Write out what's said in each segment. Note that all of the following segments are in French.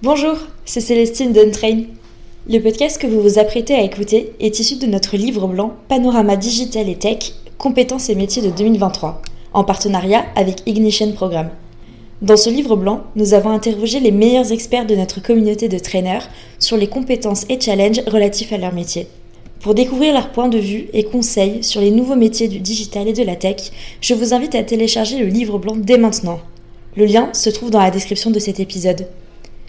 Bonjour, c'est Célestine Duntrain. Le podcast que vous vous apprêtez à écouter est issu de notre livre blanc Panorama Digital et Tech, compétences et métiers de 2023, en partenariat avec Ignition Programme. Dans ce livre blanc, nous avons interrogé les meilleurs experts de notre communauté de traîneurs sur les compétences et challenges relatifs à leur métier. Pour découvrir leurs points de vue et conseils sur les nouveaux métiers du digital et de la tech, je vous invite à télécharger le livre blanc dès maintenant. Le lien se trouve dans la description de cet épisode.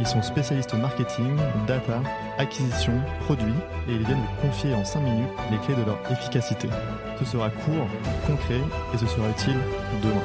Ils sont spécialistes marketing, data, acquisition, produits et ils viennent vous confier en 5 minutes les clés de leur efficacité. Ce sera court, concret et ce sera utile demain.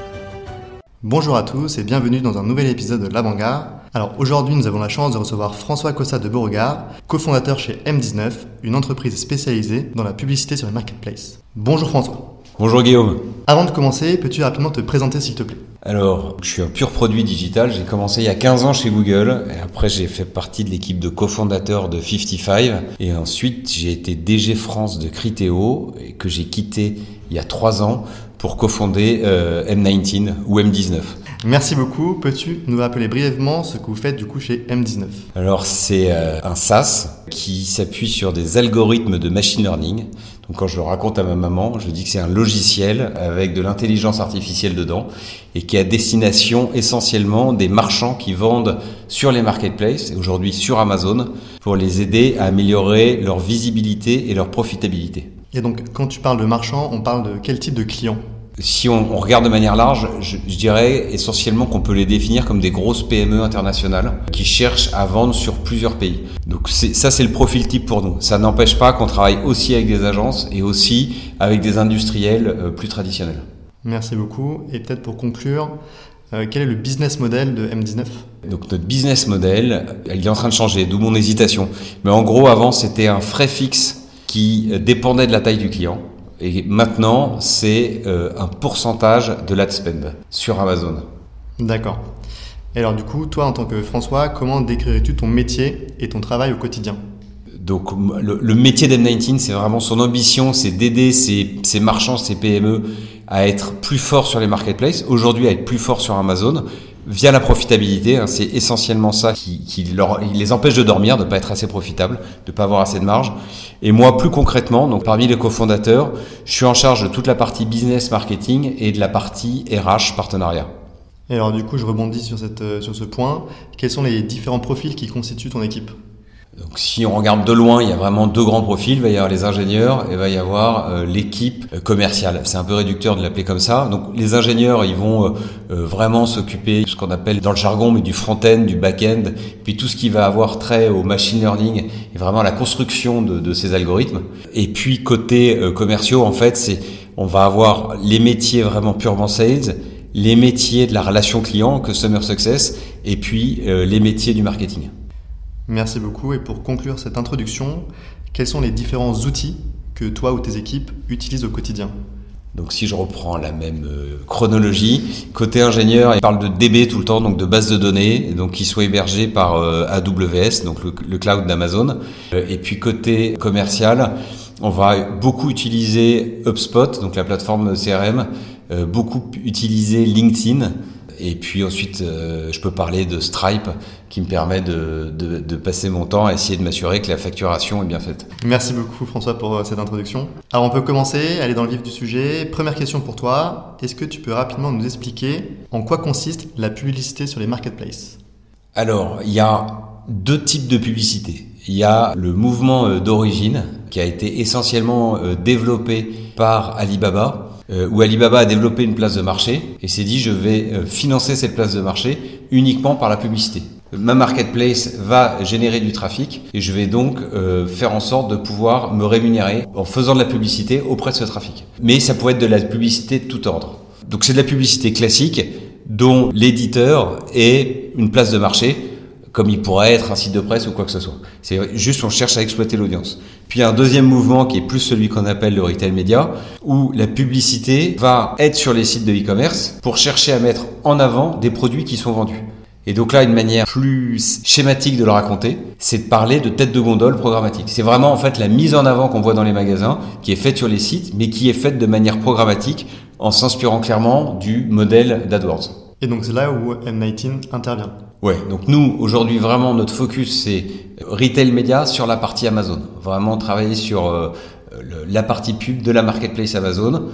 Bonjour à tous et bienvenue dans un nouvel épisode de l'Avant-Garde. Alors aujourd'hui, nous avons la chance de recevoir François Cossa de Beauregard, cofondateur chez M19, une entreprise spécialisée dans la publicité sur les marketplaces. Bonjour François. Bonjour Guillaume. Avant de commencer, peux-tu rapidement te présenter s'il te plaît? Alors, je suis un pur produit digital. J'ai commencé il y a 15 ans chez Google. Et après, j'ai fait partie de l'équipe de cofondateurs de 55. Et ensuite, j'ai été DG France de Criteo, et que j'ai quitté il y a 3 ans pour cofonder euh, M19 ou M19. Merci beaucoup. Peux-tu nous rappeler brièvement ce que vous faites du coup chez M19 Alors, c'est euh, un SaaS qui s'appuie sur des algorithmes de machine learning. Donc quand je le raconte à ma maman, je dis que c'est un logiciel avec de l'intelligence artificielle dedans et qui est à destination essentiellement des marchands qui vendent sur les marketplaces et aujourd'hui sur Amazon pour les aider à améliorer leur visibilité et leur profitabilité. Et donc quand tu parles de marchands, on parle de quel type de clients? Si on, on, regarde de manière large, je, je dirais essentiellement qu'on peut les définir comme des grosses PME internationales qui cherchent à vendre sur plusieurs pays. Donc ça, c'est le profil type pour nous. Ça n'empêche pas qu'on travaille aussi avec des agences et aussi avec des industriels euh, plus traditionnels. Merci beaucoup. Et peut-être pour conclure, euh, quel est le business model de M19 Donc notre business model, il est en train de changer, d'où mon hésitation. Mais en gros, avant, c'était un frais fixe qui dépendait de la taille du client. Et maintenant, c'est euh, un pourcentage de l'ad spend sur Amazon. D'accord. Et alors du coup, toi en tant que François, comment décrirais-tu ton métier et ton travail au quotidien? Donc le, le métier d'M19, c'est vraiment son ambition, c'est d'aider ces, ces, marchands, ces PME à être plus forts sur les marketplaces, aujourd'hui à être plus forts sur Amazon, via la profitabilité. Hein, c'est essentiellement ça qui, qui leur, les empêche de dormir, de pas être assez profitable, de pas avoir assez de marge. Et moi, plus concrètement, donc parmi les cofondateurs, je suis en charge de toute la partie business marketing et de la partie RH partenariat. Et alors du coup, je rebondis sur, cette, sur ce point. Quels sont les différents profils qui constituent ton équipe? Donc si on regarde de loin, il y a vraiment deux grands profils. Il va y avoir les ingénieurs et il va y avoir euh, l'équipe commerciale. C'est un peu réducteur de l'appeler comme ça. Donc les ingénieurs, ils vont euh, euh, vraiment s'occuper de ce qu'on appelle dans le jargon, mais du front-end, du back-end, puis tout ce qui va avoir trait au machine learning et vraiment à la construction de, de ces algorithmes. Et puis côté commerciaux, en fait, c'est on va avoir les métiers vraiment purement sales, les métiers de la relation client, customer success, et puis les métiers du marketing. Merci beaucoup. Et pour conclure cette introduction, quels sont les différents outils que toi ou tes équipes utilisent au quotidien? Donc si je reprends la même euh, chronologie, côté ingénieur, il parle de DB tout le temps, donc de base de données, donc qui soit hébergée par euh, AWS, donc le, cloud d'Amazon. Euh, et puis côté commercial, on va beaucoup utiliser HubSpot, donc la plateforme CRM, beaucoup utiliser LinkedIn, et puis ensuite, euh, je peux parler de Stripe qui me permet de, de, de passer mon temps à essayer de m'assurer que la facturation est bien faite. Merci beaucoup François pour euh, cette introduction. Alors on peut commencer, aller dans le vif du sujet. Première question pour toi. Est-ce que tu peux rapidement nous expliquer en quoi consiste la publicité sur les marketplaces? Alors, il y a deux types de publicité. Il y a le mouvement euh, d'origine qui a été essentiellement développé par Alibaba où Alibaba a développé une place de marché et s'est dit je vais euh, financer cette place de marché uniquement par la publicité. Ma marketplace va générer du trafic et je vais donc euh, faire en sorte de pouvoir me rémunérer en faisant de la publicité auprès de ce trafic. Mais ça pourrait être de la publicité de tout ordre. Donc c'est de la publicité classique dont l'éditeur est une place de marché comme il pourrait être un site de presse ou quoi que ce soit. C'est juste on cherche à exploiter l'audience. Puis un deuxième mouvement qui est plus celui qu'on appelle le retail média, où la publicité va être sur les sites de e-commerce pour chercher à mettre en avant des produits qui sont vendus. Et donc là, une manière plus schématique de le raconter, c'est de parler de tête de gondole programmatique. C'est vraiment en fait la mise en avant qu'on voit dans les magasins, qui est faite sur les sites, mais qui est faite de manière programmatique en s'inspirant clairement du modèle d'AdWords. Et donc c'est là où M19 intervient. Ouais, donc nous aujourd'hui vraiment notre focus c'est retail média sur la partie Amazon. Vraiment travailler sur euh, la partie pub de la marketplace Amazon.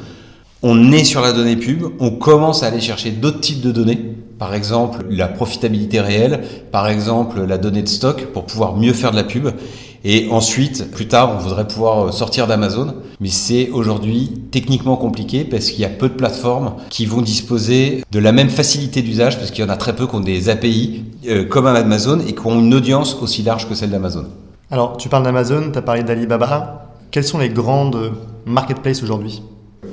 On est sur la donnée pub, on commence à aller chercher d'autres types de données par exemple la profitabilité réelle, par exemple la donnée de stock pour pouvoir mieux faire de la pub. Et ensuite, plus tard, on voudrait pouvoir sortir d'Amazon, mais c'est aujourd'hui techniquement compliqué parce qu'il y a peu de plateformes qui vont disposer de la même facilité d'usage, parce qu'il y en a très peu qui ont des API euh, comme Amazon et qui ont une audience aussi large que celle d'Amazon. Alors, tu parles d'Amazon, tu as parlé d'Alibaba. Quelles sont les grandes marketplaces aujourd'hui?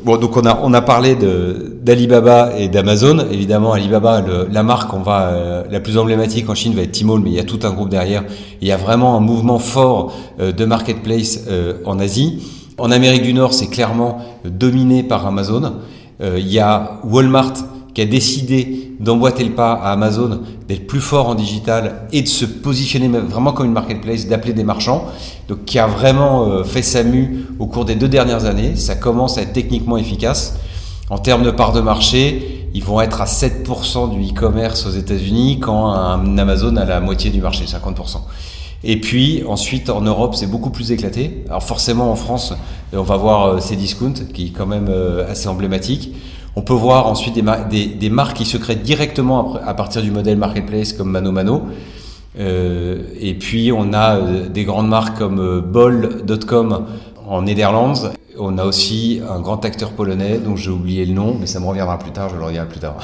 Bon, donc on a on a parlé d'Alibaba et d'Amazon. Évidemment, Alibaba, le, la marque on va euh, la plus emblématique en Chine va être Tmall, mais il y a tout un groupe derrière. Il y a vraiment un mouvement fort euh, de marketplace euh, en Asie. En Amérique du Nord, c'est clairement dominé par Amazon. il y a Walmart qui a décidé d'emboîter le pas à Amazon, d'être plus fort en digital et de se positionner vraiment comme une marketplace, d'appeler des marchands, donc qui a vraiment euh, fait sa mue au cours des deux dernières années. Ça commence à être techniquement efficace. En termes de part de marché, ils vont être à 7% du e-commerce aux États-Unis quand Amazon a la moitié du marché, 50%. Et puis ensuite en Europe c'est beaucoup plus éclaté. Alors forcément en France on va voir euh, Cdiscount qui est quand même euh, assez emblématique. On peut voir ensuite des, marques qui se créent directement à partir du modèle marketplace comme Mano Mano. Euh, et puis on a euh, des grandes marques comme euh, Bol.com en Netherlands. On a aussi un grand acteur polonais dont j'ai oublié le nom, mais ça me reviendra plus tard, je le reviendrai plus tard.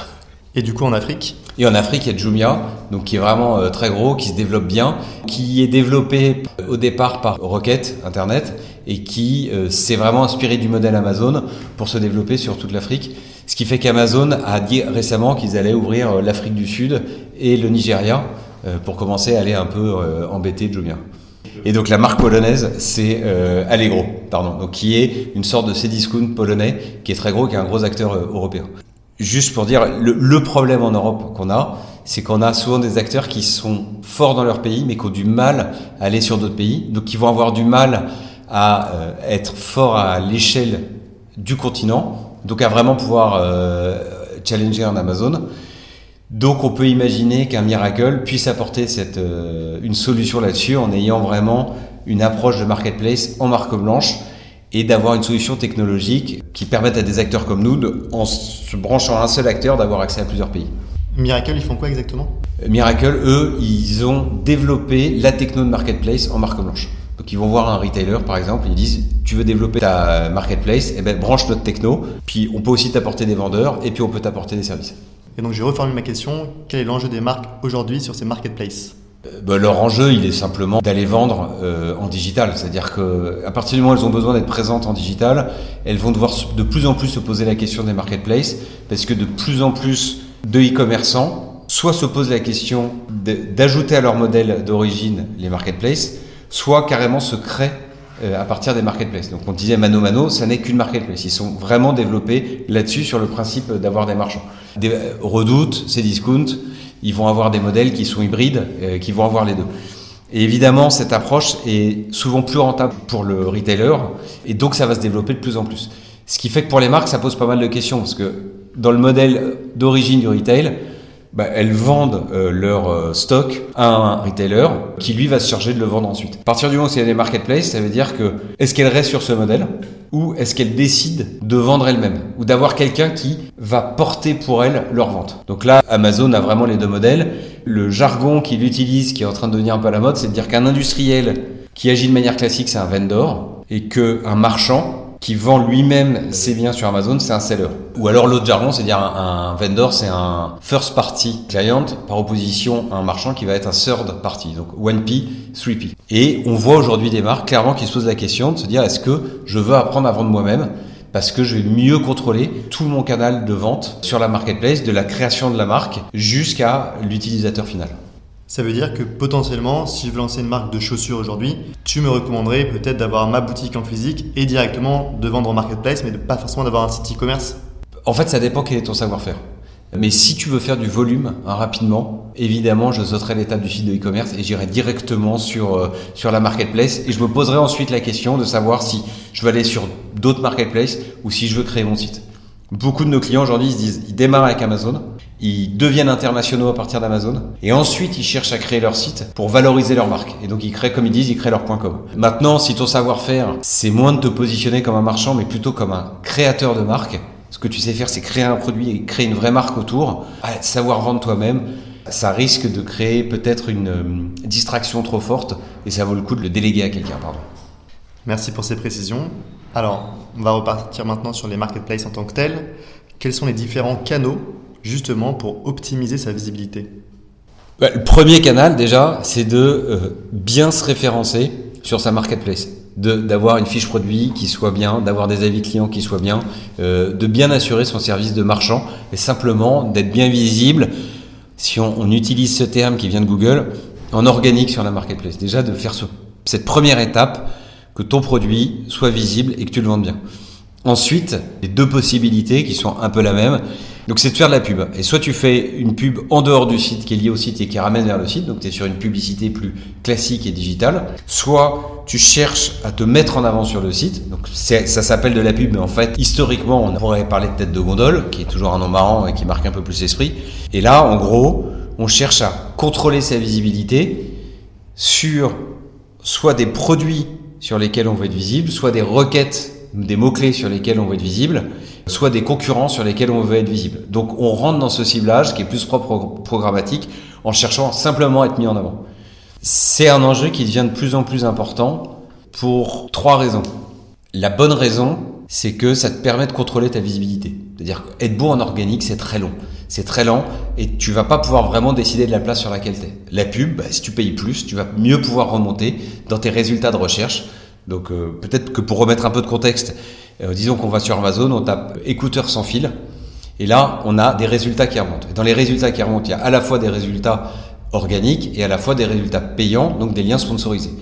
Et du coup en Afrique Et en Afrique, il y a Jumia, donc qui est vraiment euh, très gros, qui se développe bien, qui est développé au départ par Rocket Internet et qui s'est vraiment inspiré du modèle Amazon pour se développer sur toute l'Afrique. Ce qui fait qu'Amazon a dit récemment qu'ils allaient ouvrir euh, l'Afrique du Sud et le Nigeria euh, pour commencer à aller un peu euh, embêter Jumia. Et donc la marque polonaise, c'est Allegro, pardon, donc qui est une sorte de Cdiscount polonais qui est très gros, qui est un gros acteur européen. Juste pour dire, le, problème en Europe qu'on a, c'est qu'on a souvent des acteurs qui sont forts dans leur pays, mais qui ont du mal à aller sur d'autres pays, donc qui vont avoir du mal à être forts à l'échelle du continent, donc à vraiment pouvoir euh, challenger un Amazon. Donc on peut imaginer qu'un Miracle puisse apporter euh, une solution là-dessus en ayant vraiment une approche de marketplace en marque blanche et d'avoir une solution technologique qui permette à des acteurs comme nous, de, en se branchant à un seul acteur, d'avoir accès à plusieurs pays. Miracle, ils font quoi exactement? Miracle, eux, ils ont développé la techno de marketplace en marque blanche. Donc ils vont voir un retailer par exemple, ils disent tu veux développer ta marketplace, et eh ben branche notre techno, puis on peut aussi t'apporter des vendeurs et puis on peut t'apporter des services. Et donc je reformule ma question, quel est l'enjeu des marques aujourd'hui sur ces marketplaces? Euh, ben, leur enjeu, il est simplement d'aller vendre euh, en digital. C'est-à-dire que à partir du moment où elles ont besoin d'être présentes en digital, elles vont devoir de plus en plus se poser la question des marketplaces, parce que de plus en plus de e-commerçants soit se posent la question d'ajouter à leur modèle d'origine les marketplaces, soit carrément se créent à partir des marketplaces. Donc on disait Mano Mano, ça n'est qu'une marketplace. Ils sont vraiment développés là-dessus sur le principe d'avoir des marchands. Des euh, redoutes, ces discounts, ils vont avoir des modèles qui sont hybrides, euh, qui vont avoir les deux. Et évidemment, cette approche est souvent plus rentable pour le retailer, et donc ça va se développer de plus en plus. Ce qui fait que pour les marques, ça pose pas mal de questions, parce que dans le modèle d'origine du retail, bah, elles vendent euh, leur euh, stock à un retailer qui lui va se charger de le vendre ensuite. À partir du moment où a des marketplaces, ça veut dire que est-ce qu'elle reste sur ce modèle ou est-ce qu'elle décide de vendre elle-même ou d'avoir quelqu'un qui va porter pour elle leur vente? Donc là, Amazon a vraiment les deux modèles. Le jargon qu'il utilise, qui est en train de devenir un peu à la mode, c'est de dire qu'un industriel qui agit de manière classique, c'est un vendor et qu'un marchand qui vend lui-même ses biens sur Amazon, c'est un seller. Ou alors l'autre jargon, c'est dire un, vendor, c'est un first party client par opposition à un marchand qui va être un third party, donc 1P, 3P. Et on voit aujourd'hui des marques clairement qui se posent la question de se dire est-ce que je veux apprendre à vendre moi-même parce que je vais mieux contrôler tout mon canal de vente sur la marketplace, de la création de la marque jusqu'à l'utilisateur final? Ça veut dire que potentiellement, si je veux lancer une marque de chaussures aujourd'hui, tu me recommanderais peut-être d'avoir ma boutique en physique et directement de vendre en marketplace, mais de pas forcément d'avoir un site e-commerce En fait, ça dépend quel est ton savoir-faire. Mais si tu veux faire du volume hein, rapidement, évidemment, je sauterai l'étape du site de e-commerce et j'irai directement sur euh, sur la marketplace et je me poserai ensuite la question de savoir si je veux aller sur d'autres marketplaces ou si je veux créer mon site. Beaucoup de nos clients aujourd'hui se disent ils démarrent avec Amazon, ils deviennent internationaux à partir d'Amazon et ensuite ils cherchent à créer leur site pour valoriser leur marque. Et donc ils créent comme ils disent, ils créent leur .com. Maintenant, si ton savoir-faire, c'est moins de te positionner comme un marchand mais plutôt comme un créateur de marque, ce que tu sais faire, c'est créer un produit et créer une vraie marque autour. savoir vendre toi-même, ça risque de créer peut-être une euh, distraction trop forte et ça vaut le coup de le déléguer à quelqu'un. Pardon. Merci pour ces précisions. Alors, on va repartir maintenant sur les marketplaces en tant que tels. Quels sont les différents canaux justement pour optimiser sa visibilité bah, Le premier canal déjà, c'est de euh, bien se référencer sur sa marketplace d'avoir une fiche produit qui soit bien, d'avoir des avis clients qui soient bien, euh, de bien assurer son service de marchand et simplement d'être bien visible, si on, utilise ce terme qui vient de Google, en organique sur la marketplace. Déjà de faire ce, cette première étape, que ton produit soit visible et que tu le vendes bien. Ensuite, les deux possibilités qui sont un peu la même, donc c'est de faire de la pub. Et soit tu fais une pub en dehors du site qui est liée au site et qui ramène vers le site, donc tu es sur une publicité plus classique et digitale, soit tu cherches à te mettre en avant sur le site. Donc ça s'appelle de la pub, mais en fait historiquement on pourrait parler de tête de gondole, qui est toujours un nom marrant et qui marque un peu plus l'esprit. Et là, en gros, on cherche à contrôler sa visibilité sur soit des produits sur lesquels on veut être visible, soit des requêtes, des mots-clés sur lesquels on veut être visible, soit des concurrents sur lesquels on veut être visible. Donc on rentre dans ce ciblage qui est plus propre programmatique en cherchant simplement à être mis en avant. C'est un enjeu qui devient de plus en plus important pour trois raisons. La bonne raison, c'est que ça te permet de contrôler ta visibilité. C'est-à-dire être beau en organique, c'est très long. C'est très lent et tu vas pas pouvoir vraiment décider de la place sur laquelle tu es. La pub, bah, si tu payes plus, tu vas mieux pouvoir remonter dans tes résultats de recherche. Donc euh, peut-être que pour remettre un peu de contexte, euh, disons qu'on va sur Amazon, on tape écouteurs sans fil, et là, on a des résultats qui remontent. Et dans les résultats qui remontent, il y a à la fois des résultats organiques et à la fois des résultats payants, donc des liens sponsorisés.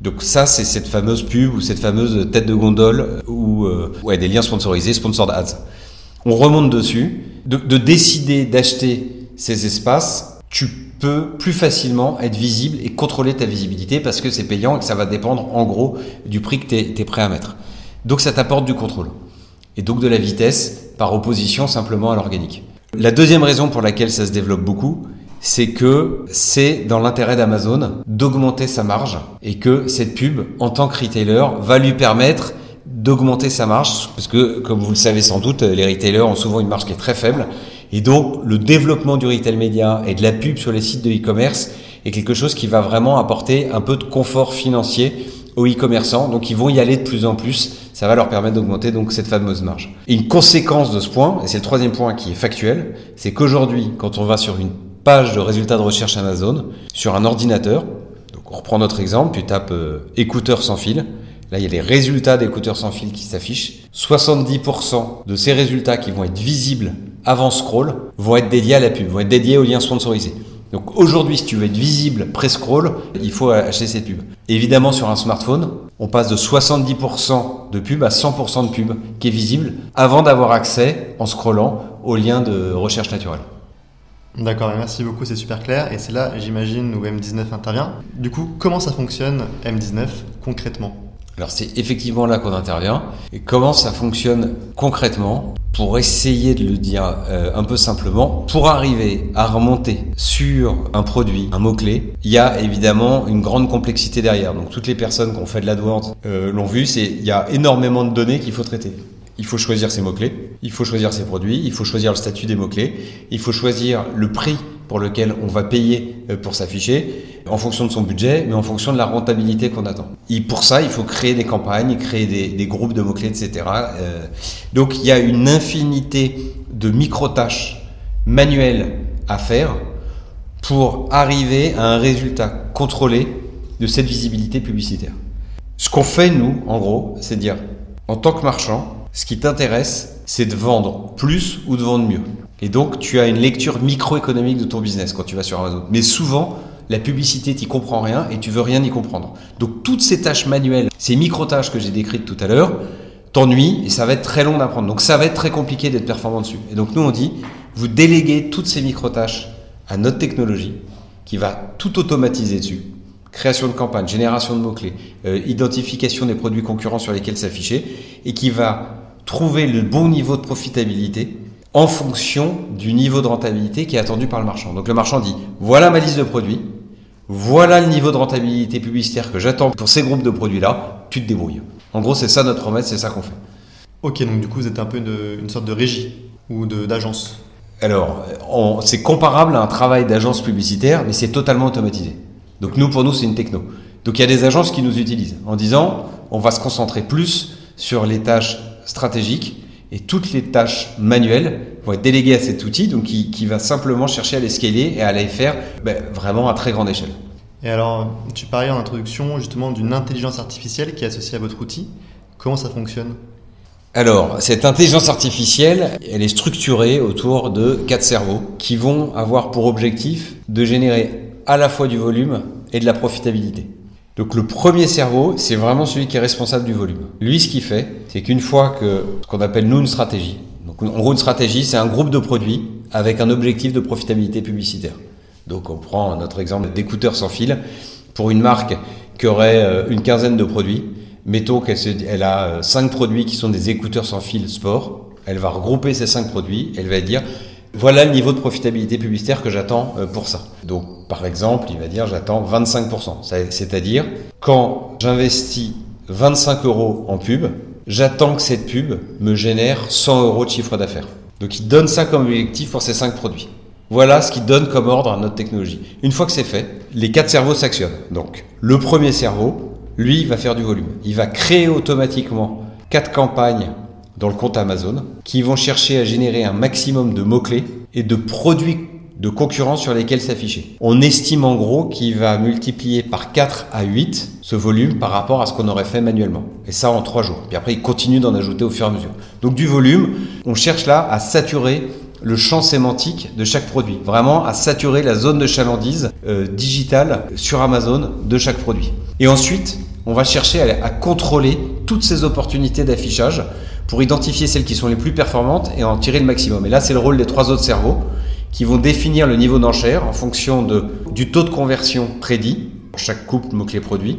Donc ça, c'est cette fameuse pub ou cette fameuse tête de gondole ou euh, ouais, des liens sponsorisés, sponsored ads. On remonte dessus. De, de décider d'acheter ces espaces, tu peux plus facilement être visible et contrôler ta visibilité parce que c'est payant et que ça va dépendre en gros du prix que tu es prêt à mettre. Donc ça t'apporte du contrôle. Et donc de la vitesse par opposition simplement à l'organique. La deuxième raison pour laquelle ça se développe beaucoup, c'est que c'est dans l'intérêt d'Amazon d'augmenter sa marge et que cette pub, en tant que retailer, va lui permettre d'augmenter sa marge parce que, comme vous le savez sans doute, les retailers ont souvent une marge qui est très faible et donc le développement du retail média et de la pub sur les sites de e-commerce est quelque chose qui va vraiment apporter un peu de confort financier aux e-commerçants. Donc ils vont y aller de plus en plus. Ça va leur permettre d'augmenter donc cette fameuse marge. Une conséquence de ce point, et c'est le troisième point qui est factuel, c'est qu'aujourd'hui, quand on va sur une page de résultats de recherche Amazon, sur un ordinateur, donc on reprend notre exemple, tu tapes euh, écouteurs sans fil, Là, il y a les résultats d'écouteurs sans fil qui s'affichent. 70% de ces résultats qui vont être visibles avant scroll vont être dédiés à la pub, vont être dédiés aux liens sponsorisés. Donc aujourd'hui, si tu veux être visible pré-scroll, il faut acheter cette pub. Évidemment, sur un smartphone, on passe de 70% de pub à 100% de pub qui est visible avant d'avoir accès, en scrollant, aux liens de recherche naturelle. D'accord, merci beaucoup, c'est super clair. Et c'est là, j'imagine, où M19 intervient. Du coup, comment ça fonctionne, M19, concrètement? Alors c'est effectivement là qu'on intervient. Et comment ça fonctionne concrètement Pour essayer de le dire euh, un peu simplement, pour arriver à remonter sur un produit, un mot-clé, il y a évidemment une grande complexité derrière. Donc toutes les personnes qui ont fait de l'AdWords euh, l'ont vu, c'est il y a énormément de données qu'il faut traiter. Il faut choisir ses mots-clés, il faut choisir ses produits, il faut choisir le statut des mots-clés, il faut choisir le prix pour lequel on va payer euh, pour s'afficher, en fonction de son budget, mais en fonction de la rentabilité qu'on attend. Et pour ça, il faut créer des campagnes, créer des, groupes de mots-clés, etc. Euh, donc il y a une infinité de micro-tâches manuelles à faire pour arriver à un résultat contrôlé de cette visibilité publicitaire. Ce qu'on fait, nous, en gros, c'est dire, en tant que marchand, ce qui t'intéresse, c'est de vendre plus ou de vendre mieux. Et donc, tu as une lecture microéconomique de ton business quand tu vas sur Amazon. Mais souvent, la publicité, t'y comprends rien et tu veux rien y comprendre. Donc toutes ces tâches manuelles, ces micro-tâches que j'ai décrites tout à l'heure, t'ennuient et ça va être très long d'apprendre. Donc ça va être très compliqué d'être performant dessus. Et donc nous on dit, vous déléguez toutes ces micro-tâches à notre technologie qui va tout automatiser dessus. Création de campagne, génération de mots-clés, euh, identification des produits concurrents sur lesquels s'afficher et qui va trouver le bon niveau de profitabilité en fonction du niveau de rentabilité qui est attendu par le marchand. Donc le marchand dit, voilà ma liste de produits, voilà le niveau de rentabilité publicitaire que j'attends pour ces groupes de produits-là, tu te débrouilles. En gros, c'est ça notre remède, c'est ça qu'on fait. Ok, donc du coup, vous êtes un peu une, sorte de régie ou d'agence Alors, c'est comparable à un travail d'agence publicitaire, mais c'est totalement automatisé. Donc nous, pour nous, c'est une techno. Donc il y a des agences qui nous utilisent en disant, on va se concentrer plus sur les tâches stratégiques et toutes les tâches manuelles vont être déléguées à cet outil, donc qui, va simplement chercher à les scaler et à les faire ben, vraiment à très grande échelle. Et alors, tu parlais en introduction justement d'une intelligence artificielle qui est associée à votre outil. Comment ça fonctionne? Alors, cette intelligence artificielle, elle est structurée autour de quatre cerveaux qui vont avoir pour objectif de générer à la fois du volume et de la profitabilité. Donc le premier cerveau, c'est vraiment celui qui est responsable du volume. Lui, ce qu'il fait, c'est qu'une fois que ce qu'on appelle nous une stratégie, donc en gros une stratégie, c'est un groupe de produits avec un objectif de profitabilité publicitaire. Donc on prend notre exemple d'écouteurs sans fil pour une marque qui aurait euh, une quinzaine de produits. Mettons qu'elle a euh, cinq produits qui sont des écouteurs sans fil sport. Elle va regrouper ces cinq produits. Elle va dire voilà le niveau de profitabilité publicitaire que j'attends euh, pour ça. Donc, par exemple, il va dire j'attends 25%. C'est-à-dire, quand j'investis 25 euros en pub, j'attends que cette pub me génère 100 euros de chiffre d'affaires. Donc, il donne ça comme objectif pour ces cinq produits. Voilà ce qu'il donne comme ordre à notre technologie. Une fois que c'est fait, les quatre cerveaux s'actionnent. Donc, le premier cerveau, lui, va faire du volume. Il va créer automatiquement quatre campagnes dans le compte Amazon qui vont chercher à générer un maximum de mots-clés et de produits de concurrence sur lesquels s'afficher. On estime en gros qu'il va multiplier par 4 à 8 ce volume par rapport à ce qu'on aurait fait manuellement. Et ça en 3 jours. Puis après, il continue d'en ajouter au fur et à mesure. Donc du volume, on cherche là à saturer le champ sémantique de chaque produit. Vraiment à saturer la zone de chalandise euh, digitale sur Amazon de chaque produit. Et ensuite, on va chercher à contrôler toutes ces opportunités d'affichage pour identifier celles qui sont les plus performantes et en tirer le maximum. Et là, c'est le rôle des trois autres cerveaux qui vont définir le niveau d'enchère en fonction de, du taux de conversion prédit pour chaque couple mot-clé produit,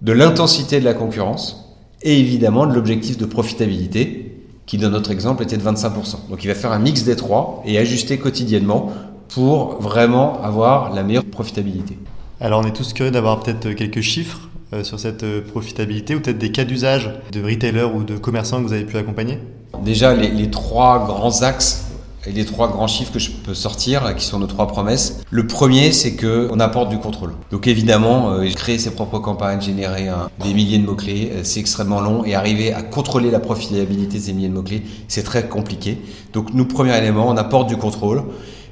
de l'intensité de la concurrence et évidemment de l'objectif de profitabilité qui, dans notre exemple, était de 25%. Donc il va faire un mix des trois et ajuster quotidiennement pour vraiment avoir la meilleure profitabilité. Alors on est tous curieux d'avoir peut-être quelques chiffres sur cette euh, profitabilité ou peut-être des cas d'usage de retailers ou de commerçants que vous avez pu accompagner? Déjà, les, trois grands axes et les trois grands chiffres que je peux sortir, qui sont nos trois promesses. Le premier, c'est que on apporte du contrôle. Donc évidemment, euh, créer ses propres campagnes, générer des milliers de mots-clés, c'est extrêmement long et arriver à contrôler la profitabilité de ces milliers de mots-clés, c'est très compliqué. Donc nous, premier élément, on apporte du contrôle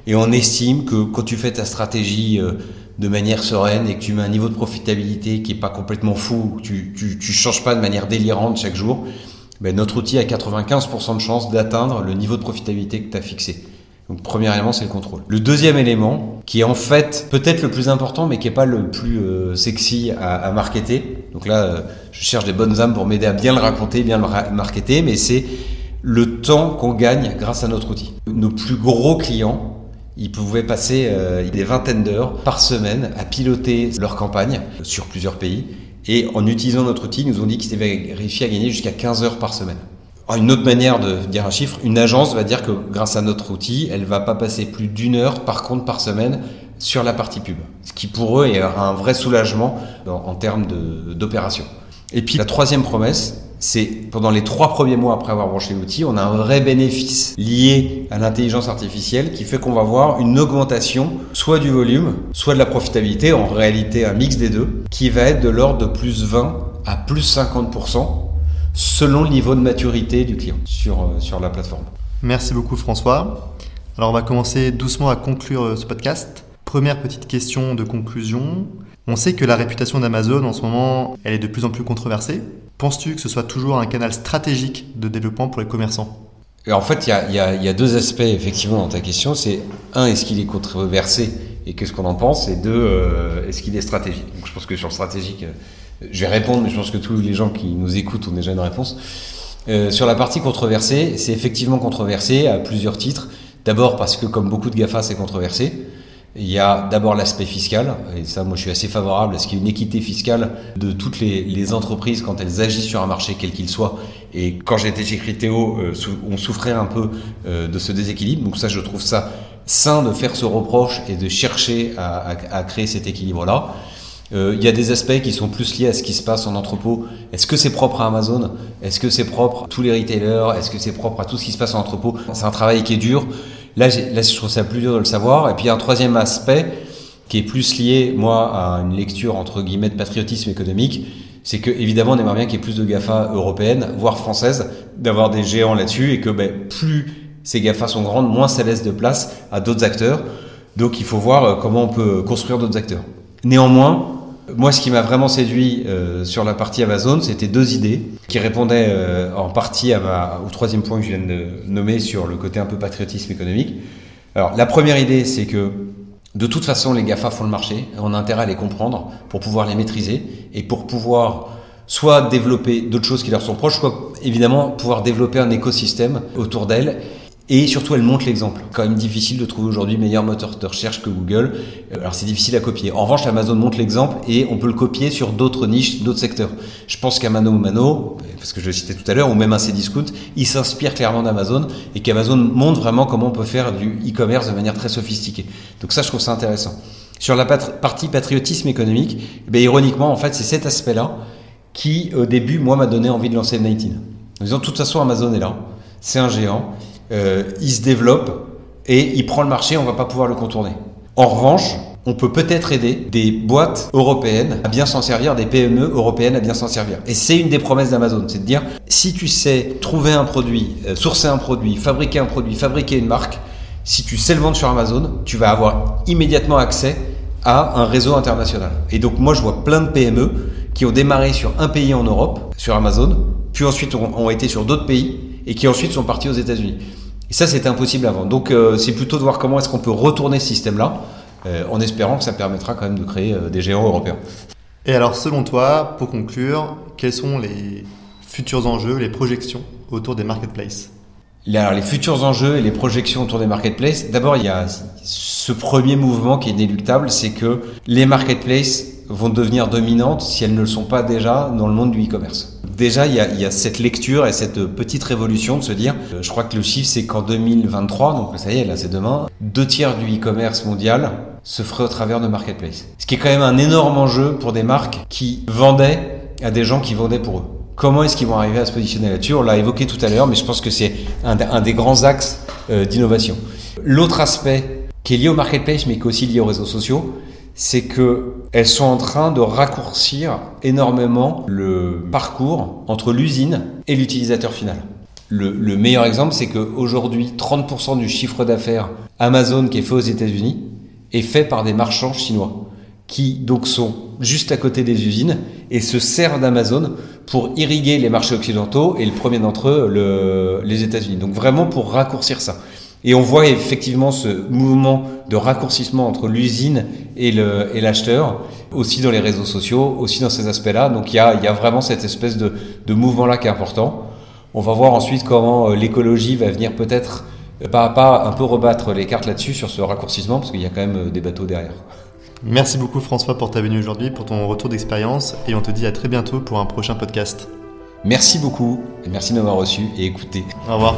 et on estime que quand tu fais ta stratégie de manière sereine et que tu mets un niveau de profitabilité qui est pas complètement fou, tu, tu, tu changes pas de manière délirante chaque jour, ben notre outil a 95% de chance d'atteindre le niveau de profitabilité que tu as fixé. Donc premier élément, c'est le contrôle. Le deuxième élément, qui est en fait peut-être le plus important, mais qui est pas le plus euh, sexy à, à, marketer. Donc là, euh, je cherche des bonnes âmes pour m'aider à bien le raconter, bien le marketer, mais c'est le temps qu'on gagne grâce à notre outil. Nos plus gros clients ils pouvaient passer euh, des vingtaines d'heures par semaine à piloter leur campagne sur plusieurs pays. Et en utilisant notre outil, ils nous ont dit qu'ils avaient réussi à gagner jusqu'à 15 heures par semaine. une autre manière de dire un chiffre, une agence va dire que grâce à notre outil, elle va pas passer plus d'une heure par contre par semaine sur la partie pub. Ce qui pour eux est un vrai soulagement en, en termes d'opération. Et puis la troisième promesse, c'est pendant les trois premiers mois après avoir branché l'outil, on a un vrai bénéfice lié à l'intelligence artificielle qui fait qu'on va voir une augmentation soit du volume, soit de la profitabilité, en réalité un mix des deux, qui va être de l'ordre de plus 20 à plus 50% selon le niveau de maturité du client sur, euh, sur la plateforme. Merci beaucoup François. Alors on va commencer doucement à conclure euh, ce podcast. Première petite question de conclusion. On sait que la réputation d'Amazon en ce moment, elle est de plus en plus controversée. Penses-tu que ce soit toujours un canal stratégique de développement pour les commerçants? En fait, il y, a, deux aspects effectivement dans ta question. C'est un, est-ce qu'il est controversé et qu'est-ce qu'on en pense, et deux, euh, est-ce qu'il est stratégique? Donc je pense que sur stratégique, euh, je vais répondre, mais je pense que tous les gens qui nous écoutent ont déjà une réponse. Euh, sur la partie controversée, c'est effectivement controversé à plusieurs titres. D'abord parce que comme beaucoup de GAFA, c'est controversé. Il y a d'abord l'aspect fiscal, et ça, moi, je suis assez favorable à ce qu'il y ait une équité fiscale de toutes les, entreprises quand elles agissent sur un marché, quel qu'il soit. Et quand j'étais chez Criteo, euh, on souffrait un peu euh, de ce déséquilibre. Donc ça, je trouve ça sain de faire ce reproche et de chercher à créer cet équilibre-là. Euh, il y a des aspects qui sont plus liés à ce qui se passe en entrepôt. Est-ce que c'est propre à Amazon? Est-ce que c'est propre à tous les retailers? Est-ce que c'est propre à tout ce qui se passe en entrepôt? C'est un travail qui est dur. Là, là, je trouve ça plus dur de le savoir. Et puis, un troisième aspect qui est plus lié, moi, à une lecture entre guillemets de patriotisme économique, c'est que évidemment, on aimerait bien qu'il y ait plus de GAFA européennes, voire françaises, d'avoir des géants là-dessus, et que ben, plus ces GAFA sont grandes, moins ça laisse de place à d'autres acteurs. Donc, il faut voir euh, comment on peut construire d'autres acteurs. Néanmoins, moi, ce qui m'a vraiment séduit euh, sur la partie Amazon, c'était deux idées qui répondaient euh, en partie au troisième point que je viens de nommer sur le côté un peu patriotisme économique. Alors, la première idée, c'est que de toute façon, les GAFA font le marché. On a intérêt à les comprendre pour pouvoir les maîtriser et pour pouvoir soit développer d'autres choses qui leur sont proches, soit évidemment pouvoir développer un écosystème autour d'elles et surtout, elle montre l'exemple. Quand même difficile de trouver aujourd'hui meilleur moteur de recherche que Google. Euh, alors c'est difficile à copier. En revanche, Amazon montre l'exemple et on peut le copier sur d'autres niches, d'autres secteurs. Je pense qu'Amano Mano, parce que je le citais tout à l'heure, ou même un Cdiscount, il s'inspire clairement d'Amazon et qu'Amazon montre vraiment comment on peut faire du e-commerce de manière très sophistiquée. Donc ça, je trouve ça intéressant. Sur la partie patriotisme économique, eh ironiquement, en fait, c'est cet aspect-là qui, au début, moi, m'a donné envie de lancer le 19. En disant, de toute façon, Amazon est là, c'est un géant, euh, il se développe et il prend le marché, on va pas pouvoir le contourner. En revanche, on peut peut-être aider des boîtes européennes à bien s'en servir, des PME européennes à bien s'en servir. Et c'est une des promesses d'Amazon, c'est de dire, si tu sais trouver un produit, euh, sourcer un produit, fabriquer un produit, fabriquer une marque, si tu sais le vendre sur Amazon, tu vas avoir immédiatement accès à un réseau international. Et donc moi je vois plein de PME qui ont démarré sur un pays en Europe, sur Amazon, puis ensuite ont, ont été sur d'autres pays, et qui ensuite sont partis aux États-Unis. Et ça, c'était impossible avant. Donc, euh, c'est plutôt de voir comment est-ce qu'on peut retourner ce système-là, euh, en espérant que ça permettra quand même de créer euh, des géants européens. Et alors, selon toi, pour conclure, quels sont les futurs enjeux, les projections autour des marketplaces? Alors, les futurs enjeux et les projections autour des marketplaces, d'abord, il y a ce premier mouvement qui est inéluctable, c'est que les marketplaces vont devenir dominantes si elles ne le sont pas déjà dans le monde du e-commerce. Déjà, il y, a, cette lecture et cette petite révolution de se dire, euh, je crois que le chiffre c'est qu'en 2023, donc ça y est, là c'est demain, deux tiers du e-commerce mondial se ferait au travers de marketplace. Ce qui est quand même un énorme enjeu pour des marques qui vendaient à des gens qui vendaient pour eux. Comment est-ce qu'ils vont arriver à se positionner là-dessus? On l'a évoqué tout à l'heure, mais je pense que c'est un, un, des grands axes euh, d'innovation. L'autre aspect qui est lié au marketplace, mais qui est aussi lié aux réseaux sociaux, c'est que elles sont en train de raccourcir énormément le parcours entre l'usine et l'utilisateur final. Le, le, meilleur exemple, c'est qu'aujourd'hui, 30% du chiffre d'affaires Amazon qui est fait aux États-Unis est fait par des marchands chinois qui donc sont juste à côté des usines et se servent d'Amazon pour irriguer les marchés occidentaux et le premier d'entre eux, le, les États-Unis. Donc vraiment pour raccourcir ça. Et on voit effectivement ce mouvement de raccourcissement entre l'usine et l'acheteur, et aussi dans les réseaux sociaux, aussi dans ces aspects-là. Donc il y a, il y a vraiment cette espèce de, de mouvement-là qui est important. On va voir ensuite comment euh, l'écologie va venir peut-être euh, pas à pas un peu rebattre les cartes là-dessus sur ce raccourcissement, parce qu'il y a quand même euh, des bateaux derrière. Merci beaucoup François pour ta venue aujourd'hui, pour ton retour d'expérience, et on te dit à très bientôt pour un prochain podcast. Merci beaucoup, et merci de m'avoir reçu et écouté. Au revoir.